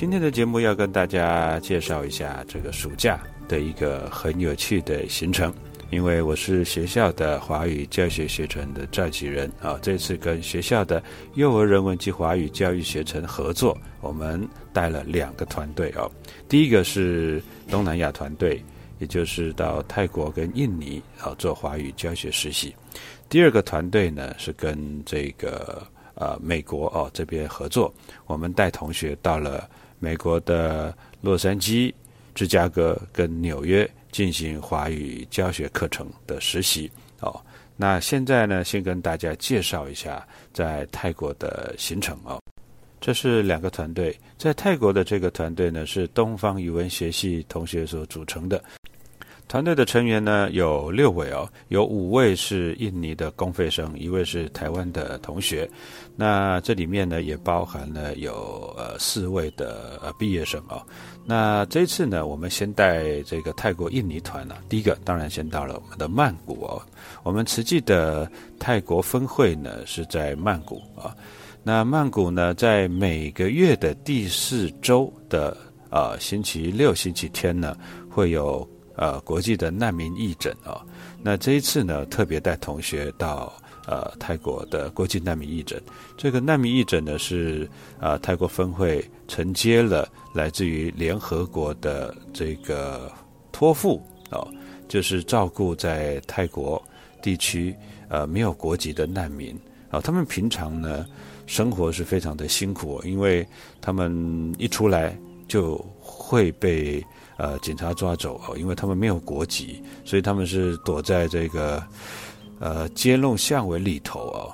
今天的节目要跟大家介绍一下这个暑假的一个很有趣的行程，因为我是学校的华语教学学程的召集人啊，这次跟学校的幼儿人文及华语教育学程合作，我们带了两个团队哦。第一个是东南亚团队，也就是到泰国跟印尼啊做华语教学实习；第二个团队呢是跟这个呃美国哦这边合作，我们带同学到了。美国的洛杉矶、芝加哥跟纽约进行华语教学课程的实习哦。那现在呢，先跟大家介绍一下在泰国的行程哦。这是两个团队，在泰国的这个团队呢，是东方语文学系同学所组成的。团队的成员呢有六位哦，有五位是印尼的公费生，一位是台湾的同学。那这里面呢也包含了有呃四位的呃毕业生哦。那这次呢，我们先带这个泰国印尼团呢，第一个当然先到了我们的曼谷哦。我们慈济的泰国分会呢是在曼谷啊。那曼谷呢，在每个月的第四周的呃星期六、星期天呢，会有。呃，国际的难民义诊啊，那这一次呢，特别带同学到呃泰国的国际难民义诊。这个难民义诊呢，是啊泰国分会承接了来自于联合国的这个托付哦，就是照顾在泰国地区呃没有国籍的难民啊。他们平常呢生活是非常的辛苦，因为他们一出来就会被。呃，警察抓走哦，因为他们没有国籍，所以他们是躲在这个呃街弄巷尾里头哦。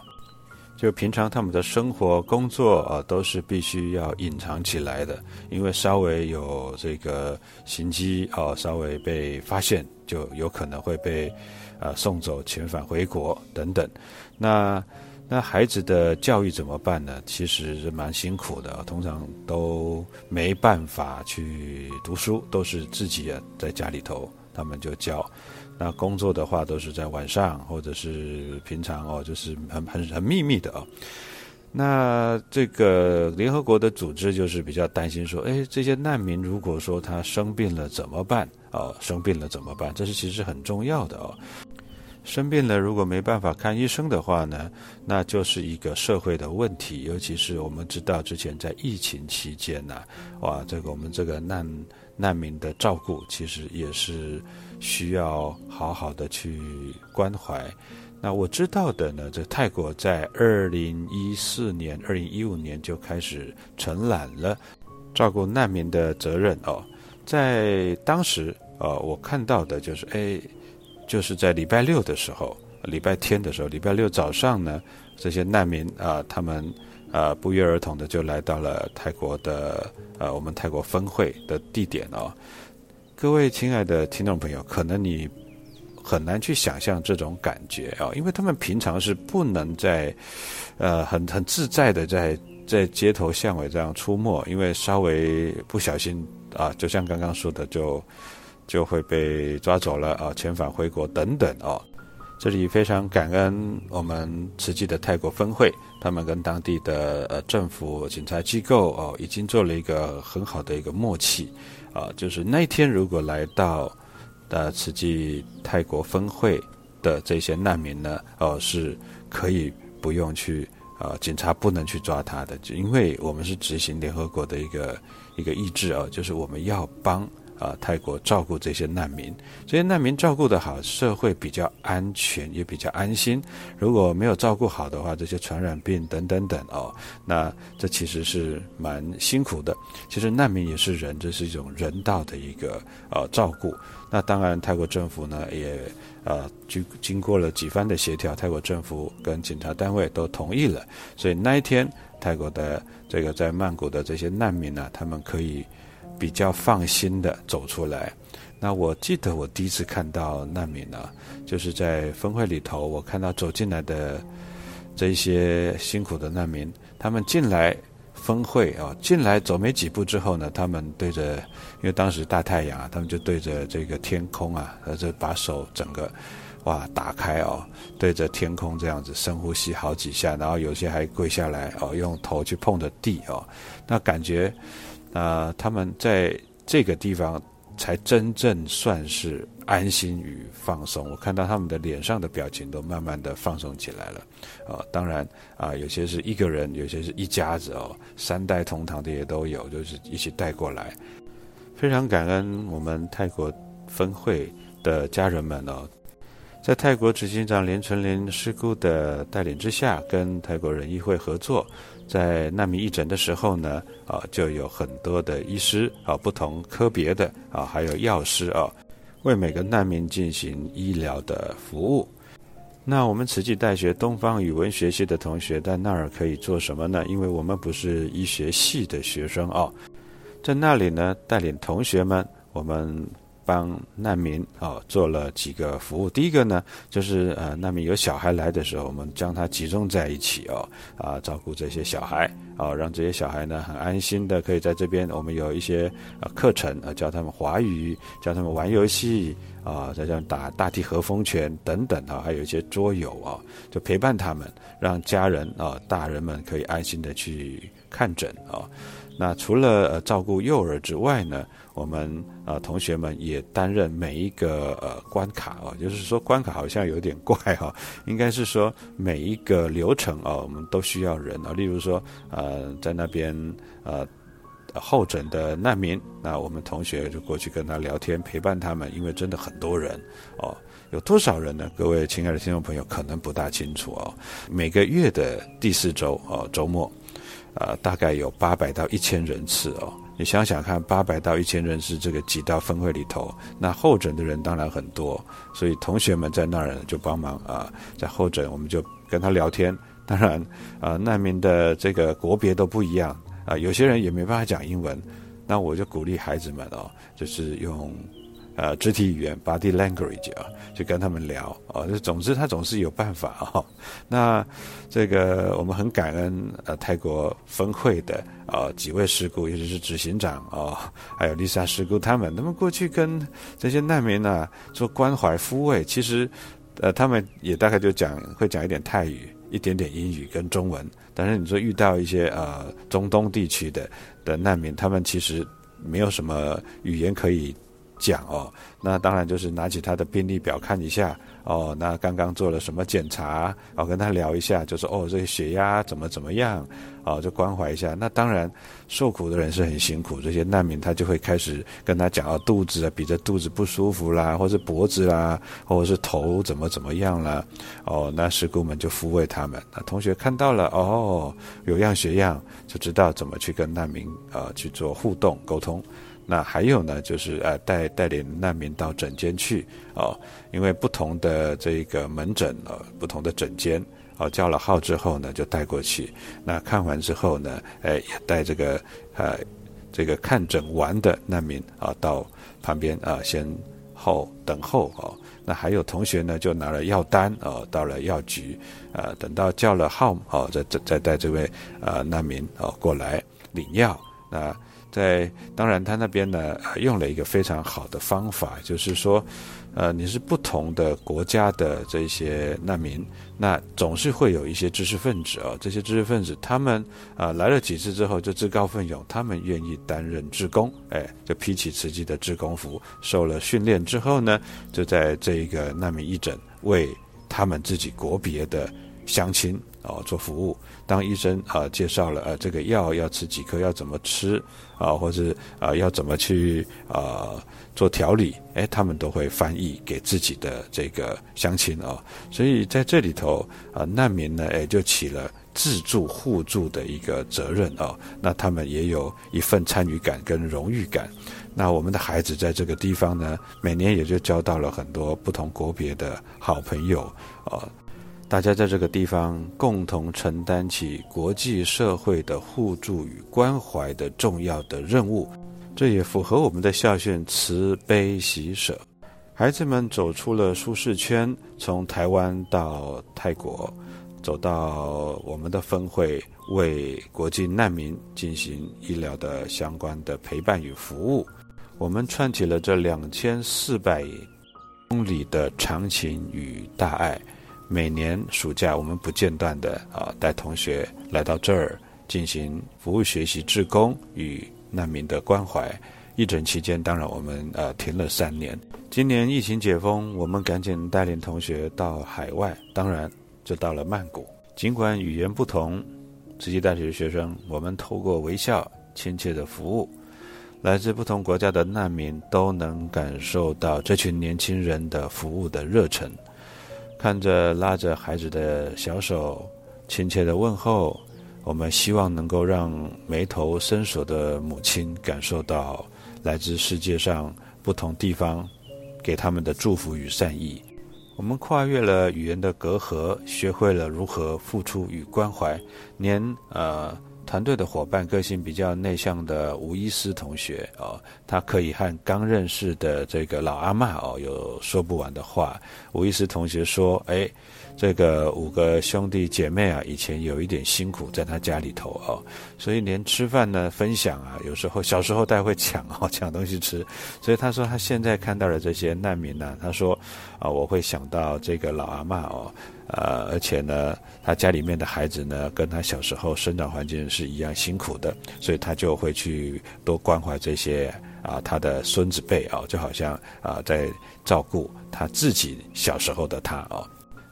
就平常他们的生活、工作啊，都是必须要隐藏起来的，因为稍微有这个行迹哦，稍微被发现，就有可能会被呃送走、遣返回国等等。那那孩子的教育怎么办呢？其实是蛮辛苦的，通常都没办法去读书，都是自己啊在家里头，他们就教。那工作的话，都是在晚上或者是平常哦，就是很很很秘密的哦。那这个联合国的组织就是比较担心说，哎，这些难民如果说他生病了怎么办？哦，生病了怎么办？这是其实很重要的哦。生病了，如果没办法看医生的话呢，那就是一个社会的问题。尤其是我们知道之前在疫情期间呢，哇，这个我们这个难难民的照顾，其实也是需要好好的去关怀。那我知道的呢，这泰国在二零一四年、二零一五年就开始承揽了照顾难民的责任哦。在当时，呃，我看到的就是，哎。就是在礼拜六的时候，礼拜天的时候，礼拜六早上呢，这些难民啊，他们啊不约而同的就来到了泰国的呃我们泰国分会的地点哦。各位亲爱的听众朋友，可能你很难去想象这种感觉啊，因为他们平常是不能在，呃，很很自在的在在街头巷尾这样出没，因为稍微不小心啊，就像刚刚说的，就就会被抓走了啊，遣返回国等等哦。这里非常感恩我们慈济的泰国分会，他们跟当地的呃政府、警察机构哦，已经做了一个很好的一个默契啊，就是那一天如果来到呃慈济泰国分会的这些难民呢，哦是可以不用去啊，警察不能去抓他的，就因为我们是执行联合国的一个一个意志啊，就是我们要帮。啊，泰国照顾这些难民，这些难民照顾得好，社会比较安全，也比较安心。如果没有照顾好的话，这些传染病等等等哦，那这其实是蛮辛苦的。其实难民也是人，这是一种人道的一个呃照顾。那当然，泰国政府呢也呃经经过了几番的协调，泰国政府跟警察单位都同意了，所以那一天泰国的这个在曼谷的这些难民呢，他们可以。比较放心的走出来。那我记得我第一次看到难民呢，就是在峰会里头，我看到走进来的这些辛苦的难民，他们进来峰会啊，进来走没几步之后呢，他们对着，因为当时大太阳啊，他们就对着这个天空啊，呃，就把手整个哇打开哦，对着天空这样子深呼吸好几下，然后有些还跪下来哦，用头去碰着地哦，那感觉。啊，他们在这个地方才真正算是安心与放松。我看到他们的脸上的表情都慢慢的放松起来了。啊，当然啊，有些是一个人，有些是一家子哦，三代同堂的也都有，就是一起带过来。非常感恩我们泰国分会的家人们哦，在泰国执行长连纯林师姑的带领之下，跟泰国人议会合作。在难民义诊的时候呢，啊，就有很多的医师啊，不同科别的啊，还有药师啊，为每个难民进行医疗的服务。那我们慈济大学东方语文学系的同学在那儿可以做什么呢？因为我们不是医学系的学生啊，在那里呢，带领同学们，我们。帮难民啊做了几个服务。第一个呢，就是呃难民有小孩来的时候，我们将他集中在一起哦，啊照顾这些小孩啊，让这些小孩呢很安心的可以在这边。我们有一些呃课程啊，教他们华语，教他们玩游戏啊，再像打大地和风拳等等啊，还有一些桌游啊，就陪伴他们，让家人啊大人们可以安心的去看诊啊。那除了呃照顾幼儿之外呢？我们啊，同学们也担任每一个呃关卡哦，就是说关卡好像有点怪哈，应该是说每一个流程啊，我们都需要人啊。例如说，呃，在那边呃候诊的难民，那我们同学就过去跟他聊天，陪伴他们，因为真的很多人哦，有多少人呢？各位亲爱的听众朋友，可能不大清楚哦。每个月的第四周哦，周末，呃，大概有八百到一千人次哦。你想想看，八百到一千人是这个挤到分会里头，那候诊的人当然很多，所以同学们在那儿就帮忙啊，在候诊我们就跟他聊天。当然啊，难民的这个国别都不一样啊，有些人也没办法讲英文，那我就鼓励孩子们哦，就是用。呃，肢体语言 （body language） 啊，就跟他们聊哦。就总之，他总是有办法哦。那这个我们很感恩呃，泰国分会的啊几位师姑，尤其是执行长哦，还有丽莎师姑他们，他们过去跟这些难民呢做关怀抚慰。其实呃，他们也大概就讲会讲一点泰语，一点点英语跟中文。但是你说遇到一些呃中东地区的的难民，他们其实没有什么语言可以。讲哦，那当然就是拿起他的病历表看一下哦，那刚刚做了什么检查哦，跟他聊一下，就说哦，这个血压怎么怎么样哦，就关怀一下。那当然受苦的人是很辛苦，这些难民他就会开始跟他讲哦，肚子啊，比着肚子不舒服啦，或者脖子啦，或者是头怎么怎么样啦，哦，那师姑们就抚慰他们。那同学看到了哦，有样学样，就知道怎么去跟难民呃去做互动沟通。那还有呢，就是呃带带领难民到诊间去哦，因为不同的这个门诊呃，不同的诊间哦，叫了号之后呢，就带过去。那看完之后呢，哎，也带这个呃这个看诊完的难民啊，到旁边啊先后等候哦，那还有同学呢，就拿了药单哦，到了药局，呃，等到叫了号哦，再再再带这位呃难民哦过来领药。那在当然他那边呢用了一个非常好的方法，就是说。呃，你是不同的国家的这些难民，那总是会有一些知识分子啊。这些知识分子，他们啊来了几次之后就自告奋勇，他们愿意担任职工，哎，就披起慈济的职工服，受了训练之后呢，就在这一个难民义诊为他们自己国别的乡亲哦做服务。当医生啊介绍了呃这个药要吃几颗，要怎么吃啊，或者啊要怎么去啊。做调理，哎，他们都会翻译给自己的这个乡亲哦，所以在这里头啊，难民呢，哎，就起了自助互助的一个责任哦，那他们也有一份参与感跟荣誉感。那我们的孩子在这个地方呢，每年也就交到了很多不同国别的好朋友哦，大家在这个地方共同承担起国际社会的互助与关怀的重要的任务。这也符合我们的校训“慈悲喜舍”。孩子们走出了舒适圈，从台湾到泰国，走到我们的分会，为国际难民进行医疗的相关的陪伴与服务。我们串起了这两千四百公里的长情与大爱。每年暑假，我们不间断的啊，带同学来到这儿进行服务、学习、志工与。难民的关怀，疫诊期间，当然我们呃停了三年。今年疫情解封，我们赶紧带领同学到海外，当然就到了曼谷。尽管语言不同，慈济大学的学生，我们透过微笑、亲切的服务，来自不同国家的难民都能感受到这群年轻人的服务的热忱。看着拉着孩子的小手，亲切的问候。我们希望能够让眉头深锁的母亲感受到来自世界上不同地方给他们的祝福与善意。我们跨越了语言的隔阂，学会了如何付出与关怀，连呃。团队的伙伴个性比较内向的吴医师同学哦，他可以和刚认识的这个老阿妈哦有说不完的话。吴医师同学说：“哎，这个五个兄弟姐妹啊，以前有一点辛苦在他家里头哦，所以连吃饭呢分享啊，有时候小时候大家会抢哦抢东西吃。所以他说他现在看到了这些难民呢，他说啊，我会想到这个老阿妈哦。”呃，而且呢，他家里面的孩子呢，跟他小时候生长环境是一样辛苦的，所以他就会去多关怀这些啊，他的孙子辈啊，就好像啊，在照顾他自己小时候的他哦，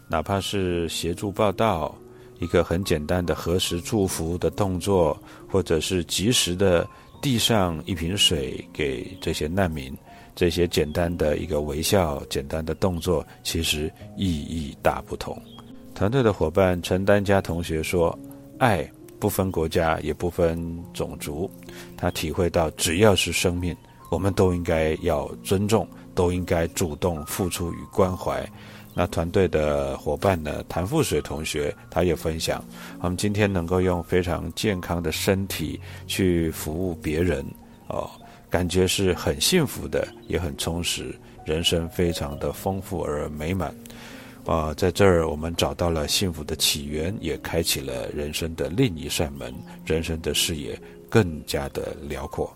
哪怕是协助报道，一个很简单的核实祝福的动作，或者是及时的递上一瓶水给这些难民。这些简单的一个微笑、简单的动作，其实意义大不同。团队的伙伴陈丹佳同学说：“爱不分国家，也不分种族。他体会到，只要是生命，我们都应该要尊重，都应该主动付出与关怀。”那团队的伙伴呢？谭富水同学他也分享：“我们今天能够用非常健康的身体去服务别人，哦。”感觉是很幸福的，也很充实，人生非常的丰富而美满。啊，在这儿我们找到了幸福的起源，也开启了人生的另一扇门，人生的视野更加的辽阔。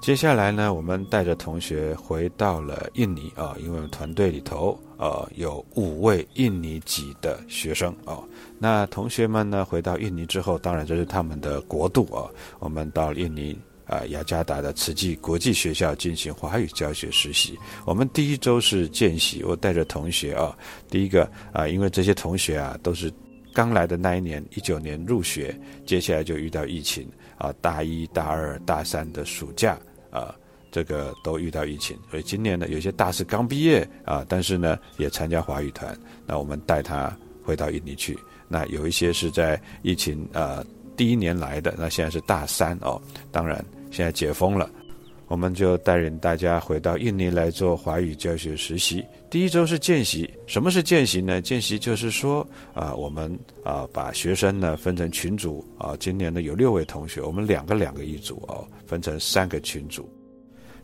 接下来呢，我们带着同学回到了印尼啊，因为团队里头呃有五位印尼籍的学生啊。那同学们呢，回到印尼之后，当然这是他们的国度啊。我们到印尼。啊，雅加达的慈济国际学校进行华语教学实习。我们第一周是见习，我带着同学啊，第一个啊，因为这些同学啊都是刚来的那一年，一九年入学，接下来就遇到疫情啊，大一、大二、大三的暑假啊，这个都遇到疫情，所以今年呢，有些大四刚毕业啊，但是呢也参加华语团，那我们带他回到印尼去。那有一些是在疫情啊。第一年来的，那现在是大三哦。当然，现在解封了，我们就带领大家回到印尼来做华语教学实习。第一周是见习，什么是见习呢？见习就是说啊，我们啊把学生呢分成群组啊。今年呢有六位同学，我们两个两个一组哦，分成三个群组。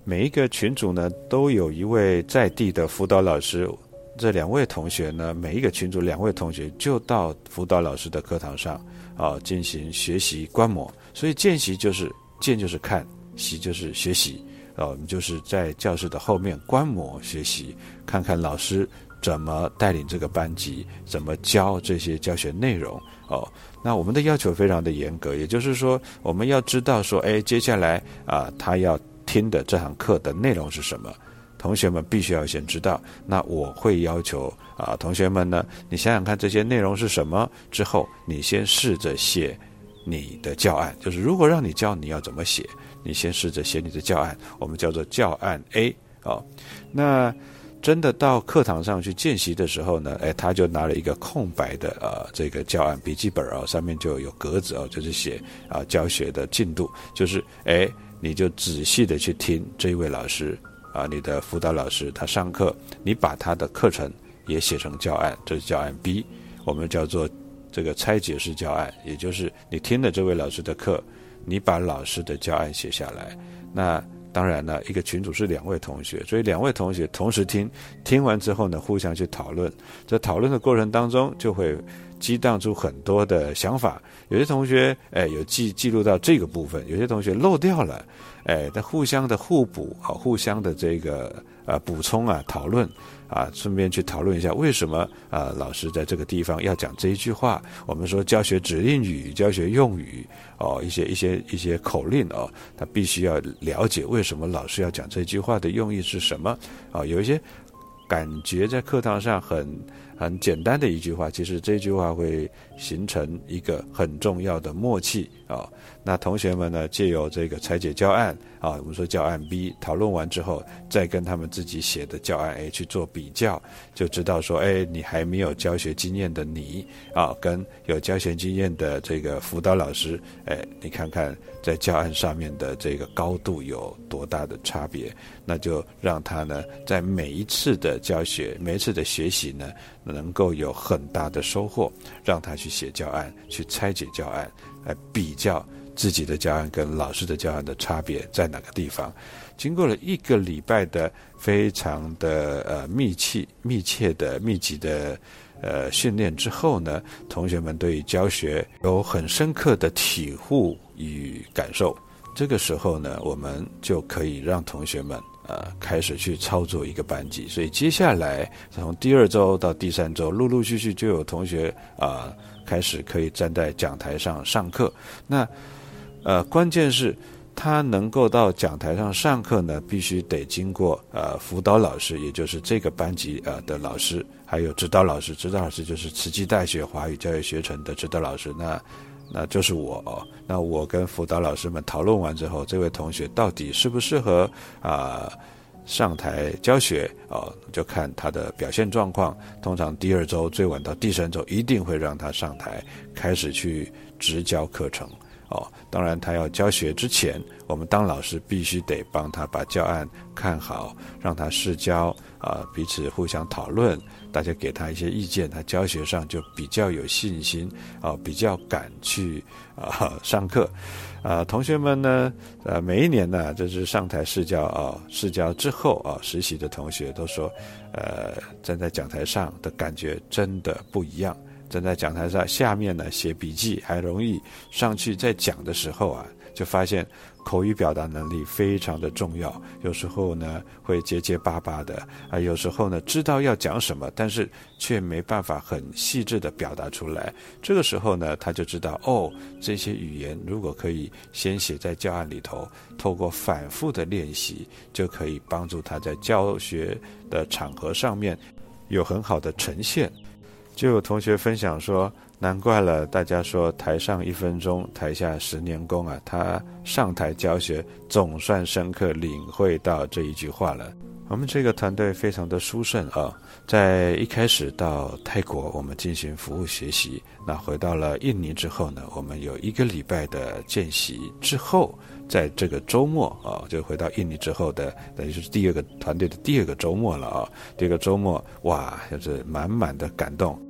每一个群组呢都有一位在地的辅导老师这两位同学呢，每一个群组两位同学就到辅导老师的课堂上啊进行学习观摩。所以见习就是见就是看，习就是学习啊，我们就是在教室的后面观摩学习，看看老师怎么带领这个班级，怎么教这些教学内容哦。那我们的要求非常的严格，也就是说，我们要知道说，哎，接下来啊，他要听的这堂课的内容是什么？同学们必须要先知道。那我会要求啊，同学们呢，你想想看这些内容是什么？之后你先试着写你的教案，就是如果让你教，你要怎么写？你先试着写你的教案，我们叫做教案 A 啊。那。真的到课堂上去见习的时候呢，哎，他就拿了一个空白的呃这个教案笔记本啊，上面就有格子哦，就是写啊教学的进度，就是哎，你就仔细的去听这一位老师啊，你的辅导老师他上课，你把他的课程也写成教案，这是教案 B，我们叫做这个拆解式教案，也就是你听了这位老师的课，你把老师的教案写下来，那。当然了，一个群组是两位同学，所以两位同学同时听，听完之后呢，互相去讨论。在讨论的过程当中，就会激荡出很多的想法。有些同学，哎，有记记录到这个部分；有些同学漏掉了，哎，但互相的互补啊，互相的这个呃补充啊，讨论。啊，顺便去讨论一下为什么啊，老师在这个地方要讲这一句话。我们说教学指令语、教学用语哦，一些一些一些口令哦，他必须要了解为什么老师要讲这句话的用意是什么啊？有一些感觉在课堂上很很简单的一句话，其实这句话会形成一个很重要的默契啊。那同学们呢，借由这个拆解教案啊，我们说教案 B 讨论完之后，再跟他们自己写的教案 A 去做比较，就知道说，哎，你还没有教学经验的你啊，跟有教学经验的这个辅导老师，哎，你看看在教案上面的这个高度有多大的差别，那就让他呢，在每一次的教学、每一次的学习呢，能够有很大的收获，让他去写教案，去拆解教案，来比较。自己的教案跟老师的教案的差别在哪个地方？经过了一个礼拜的非常的呃密切、密切的、密集的呃训练之后呢，同学们对于教学有很深刻的体悟与感受。这个时候呢，我们就可以让同学们呃开始去操作一个班级。所以接下来从第二周到第三周，陆陆续续就有同学啊开始可以站在讲台上上课。那呃，关键是，他能够到讲台上上课呢，必须得经过呃辅导老师，也就是这个班级呃的老师，还有指导老师。指导老师就是慈济大学华语教育学程的指导老师，那那就是我。哦。那我跟辅导老师们讨论完之后，这位同学到底适不适合啊上台教学哦，就看他的表现状况。通常第二周最晚到第三周，一定会让他上台开始去执教课程。哦，当然，他要教学之前，我们当老师必须得帮他把教案看好，让他试教啊，彼此互相讨论，大家给他一些意见，他教学上就比较有信心啊，比较敢去啊上课啊。同学们呢，呃，每一年呢，就是上台试教啊，试教之后啊，实习的同学都说，呃，站在讲台上的感觉真的不一样。站在讲台上，下面呢写笔记还容易，上去在讲的时候啊，就发现口语表达能力非常的重要。有时候呢会结结巴巴的啊，有时候呢知道要讲什么，但是却没办法很细致的表达出来。这个时候呢，他就知道哦，这些语言如果可以先写在教案里头，透过反复的练习，就可以帮助他在教学的场合上面有很好的呈现。就有同学分享说，难怪了，大家说台上一分钟，台下十年功啊！他上台教学，总算深刻领会到这一句话了。我们这个团队非常的殊胜啊，在一开始到泰国，我们进行服务学习，那回到了印尼之后呢，我们有一个礼拜的见习之后，在这个周末啊，就回到印尼之后的，等于是第二个团队的第二个周末了啊。第二个周末，哇，就是满满的感动。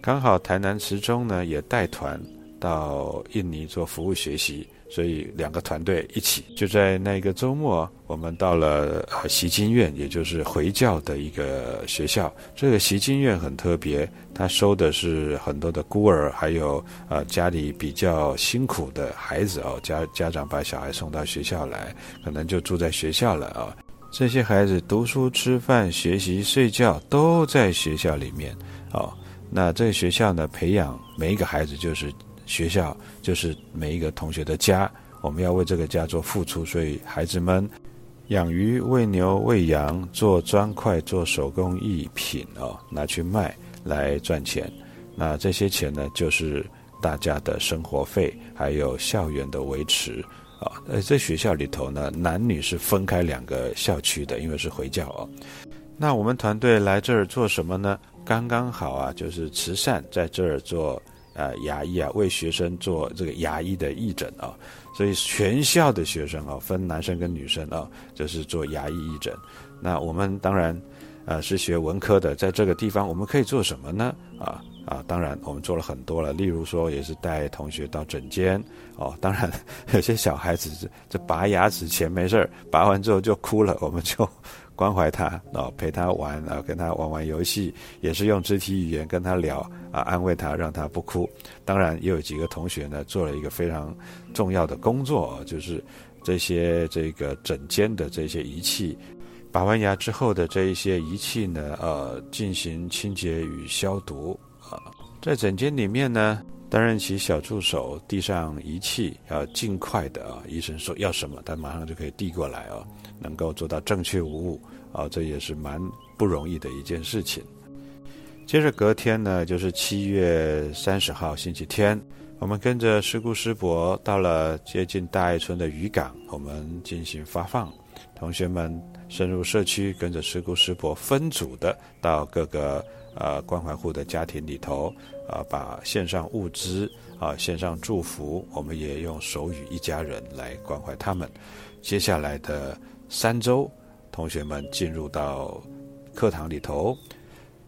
刚好台南池中呢也带团到印尼做服务学习，所以两个团队一起，就在那个周末，我们到了呃习金院，也就是回教的一个学校。这个习金院很特别，他收的是很多的孤儿，还有呃家里比较辛苦的孩子哦。家家长把小孩送到学校来，可能就住在学校了啊。这些孩子读书、吃饭、学习、睡觉都在学校里面哦。那这个学校呢，培养每一个孩子就是。学校就是每一个同学的家，我们要为这个家做付出，所以孩子们养鱼、喂牛、喂羊，做砖块、做手工艺品哦，拿去卖来赚钱。那这些钱呢，就是大家的生活费，还有校园的维持啊。呃，在学校里头呢，男女是分开两个校区的，因为是回教哦。那我们团队来这儿做什么呢？刚刚好啊，就是慈善在这儿做。呃，牙医啊，为学生做这个牙医的义诊啊，所以全校的学生啊，分男生跟女生啊，就是做牙医义诊。那我们当然，呃，是学文科的，在这个地方我们可以做什么呢？啊啊，当然我们做了很多了，例如说也是带同学到诊间哦。当然 有些小孩子这拔牙齿前没事儿，拔完之后就哭了，我们就。关怀他啊，陪他玩啊，跟他玩玩游戏，也是用肢体语言跟他聊啊，安慰他，让他不哭。当然，也有几个同学呢，做了一个非常重要的工作，就是这些这个诊间的这些仪器，拔完牙之后的这一些仪器呢，呃，进行清洁与消毒啊。在诊间里面呢，担任起小助手，递上仪器，要尽快的啊，医生说要什么，他马上就可以递过来啊。能够做到正确无误啊，这也是蛮不容易的一件事情。接着隔天呢，就是七月三十号星期天，我们跟着师姑师伯到了接近大爱村的渔港，我们进行发放。同学们深入社区，跟着师姑师伯分组的到各个呃关怀户的家庭里头啊，把线上物资啊，线上祝福，我们也用手语一家人来关怀他们。接下来的。三周，同学们进入到课堂里头，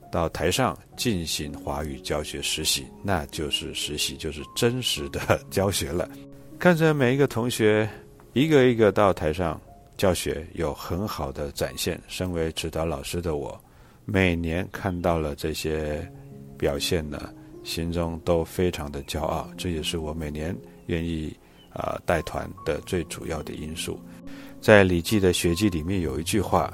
到台上进行华语教学实习，那就是实习，就是真实的 教学了。看着每一个同学一个一个到台上教学，有很好的展现。身为指导老师的我，每年看到了这些表现呢，心中都非常的骄傲。这也是我每年愿意啊带团的最主要的因素。在《礼记》的学记里面有一句话：“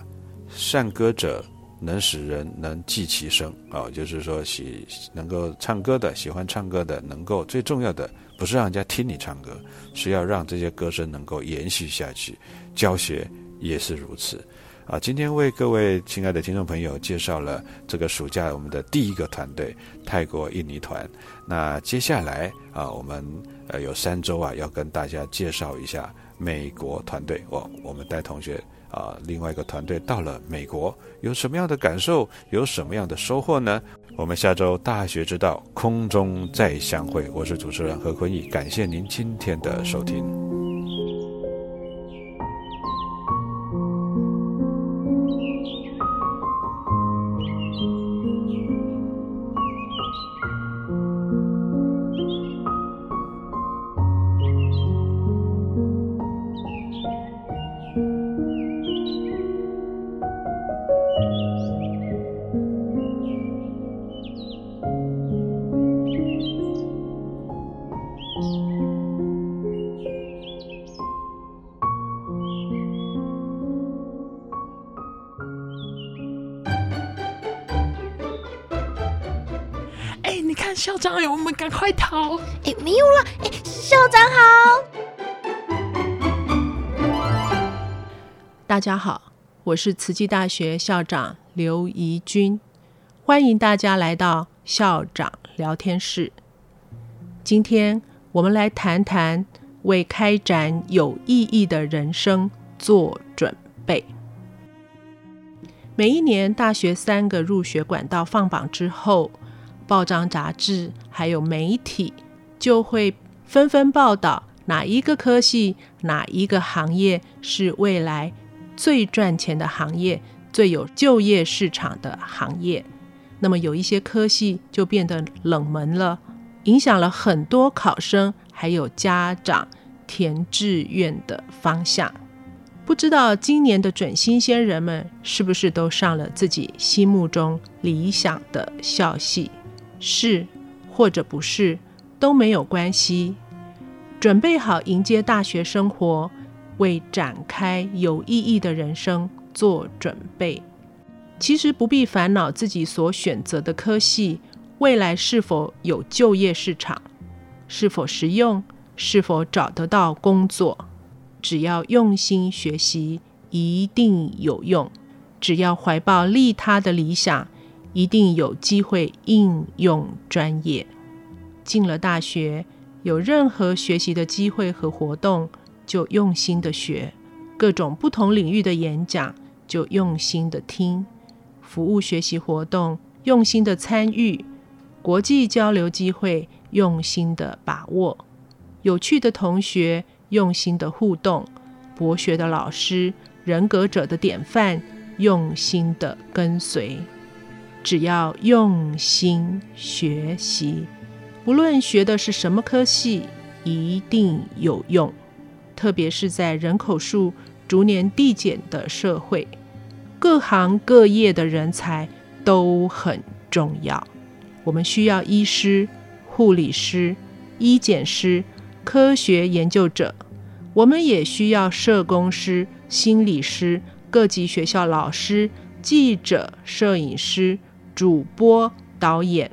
善歌者能使人能记其声。”啊，就是说喜能够唱歌的、喜欢唱歌的，能够最重要的不是让人家听你唱歌，是要让这些歌声能够延续下去。教学也是如此。啊，今天为各位亲爱的听众朋友介绍了这个暑假我们的第一个团队——泰国印尼团。那接下来啊，我们呃有三周啊，要跟大家介绍一下。美国团队，我我们带同学啊，另外一个团队到了美国，有什么样的感受，有什么样的收获呢？我们下周大学之道空中再相会，我是主持人何坤义，感谢您今天的收听。校赶快逃！哎，没有了！哎，校长好。大家好，我是慈济大学校长刘怡君，欢迎大家来到校长聊天室。今天我们来谈谈为开展有意义的人生做准备。每一年大学三个入学管道放榜之后。报章杂志还有媒体就会纷纷报道哪一个科系、哪一个行业是未来最赚钱的行业、最有就业市场的行业。那么有一些科系就变得冷门了，影响了很多考生还有家长填志愿的方向。不知道今年的准新鲜人们是不是都上了自己心目中理想的校系？是或者不是都没有关系。准备好迎接大学生活，为展开有意义的人生做准备。其实不必烦恼自己所选择的科系未来是否有就业市场，是否实用，是否找得到工作。只要用心学习，一定有用；只要怀抱利他的理想，一定有机会应用专业。进了大学，有任何学习的机会和活动，就用心的学；各种不同领域的演讲，就用心的听；服务学习活动，用心的参与；国际交流机会，用心的把握；有趣的同学。用心的互动，博学的老师，人格者的典范，用心的跟随。只要用心学习，无论学的是什么科系，一定有用。特别是在人口数逐年递减的社会，各行各业的人才都很重要。我们需要医师、护理师、医检师。科学研究者，我们也需要社工师、心理师、各级学校老师、记者、摄影师、主播、导演。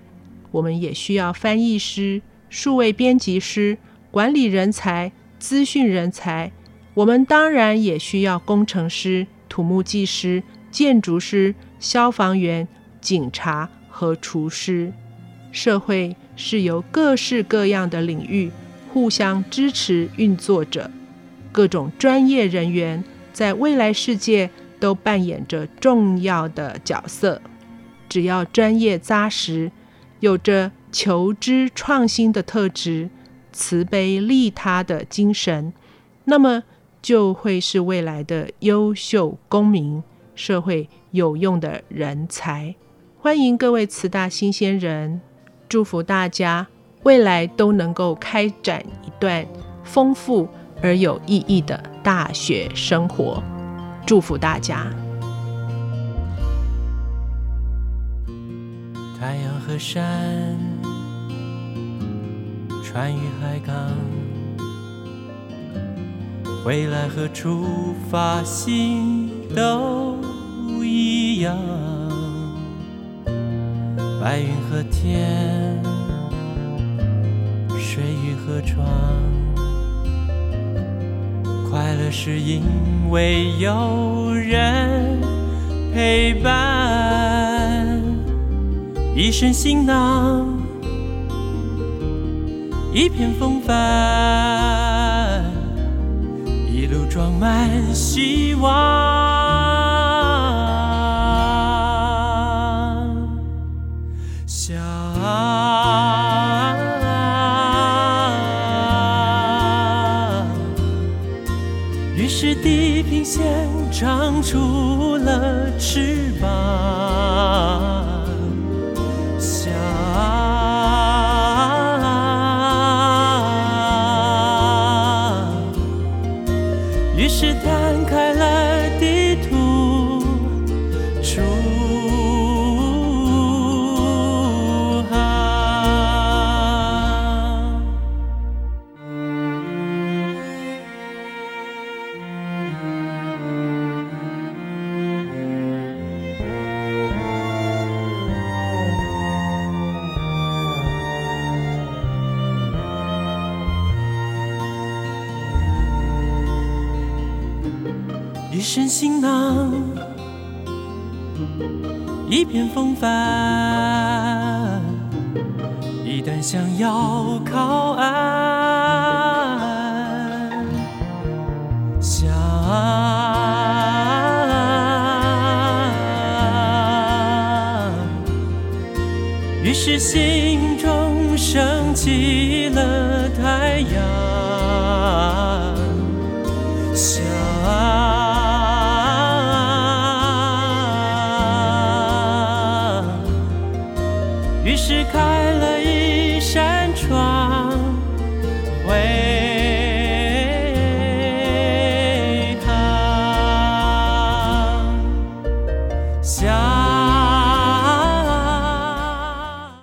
我们也需要翻译师、数位编辑师、管理人才、资讯人才。我们当然也需要工程师、土木技师、建筑师、消防员、警察和厨师。社会是由各式各样的领域。互相支持运作着，各种专业人员在未来世界都扮演着重要的角色。只要专业扎实，有着求知创新的特质，慈悲利他的精神，那么就会是未来的优秀公民，社会有用的人才。欢迎各位慈大新鲜人，祝福大家。未来都能够开展一段丰富而有意义的大学生活，祝福大家。山，船与海港，回来和出发心都一样，白云和天。水与河床，快乐是因为有人陪伴。一身行囊，一片风帆，一路装满希望。想，于是地平线长出一身行囊，一片风帆。一旦想要靠岸，想，于是心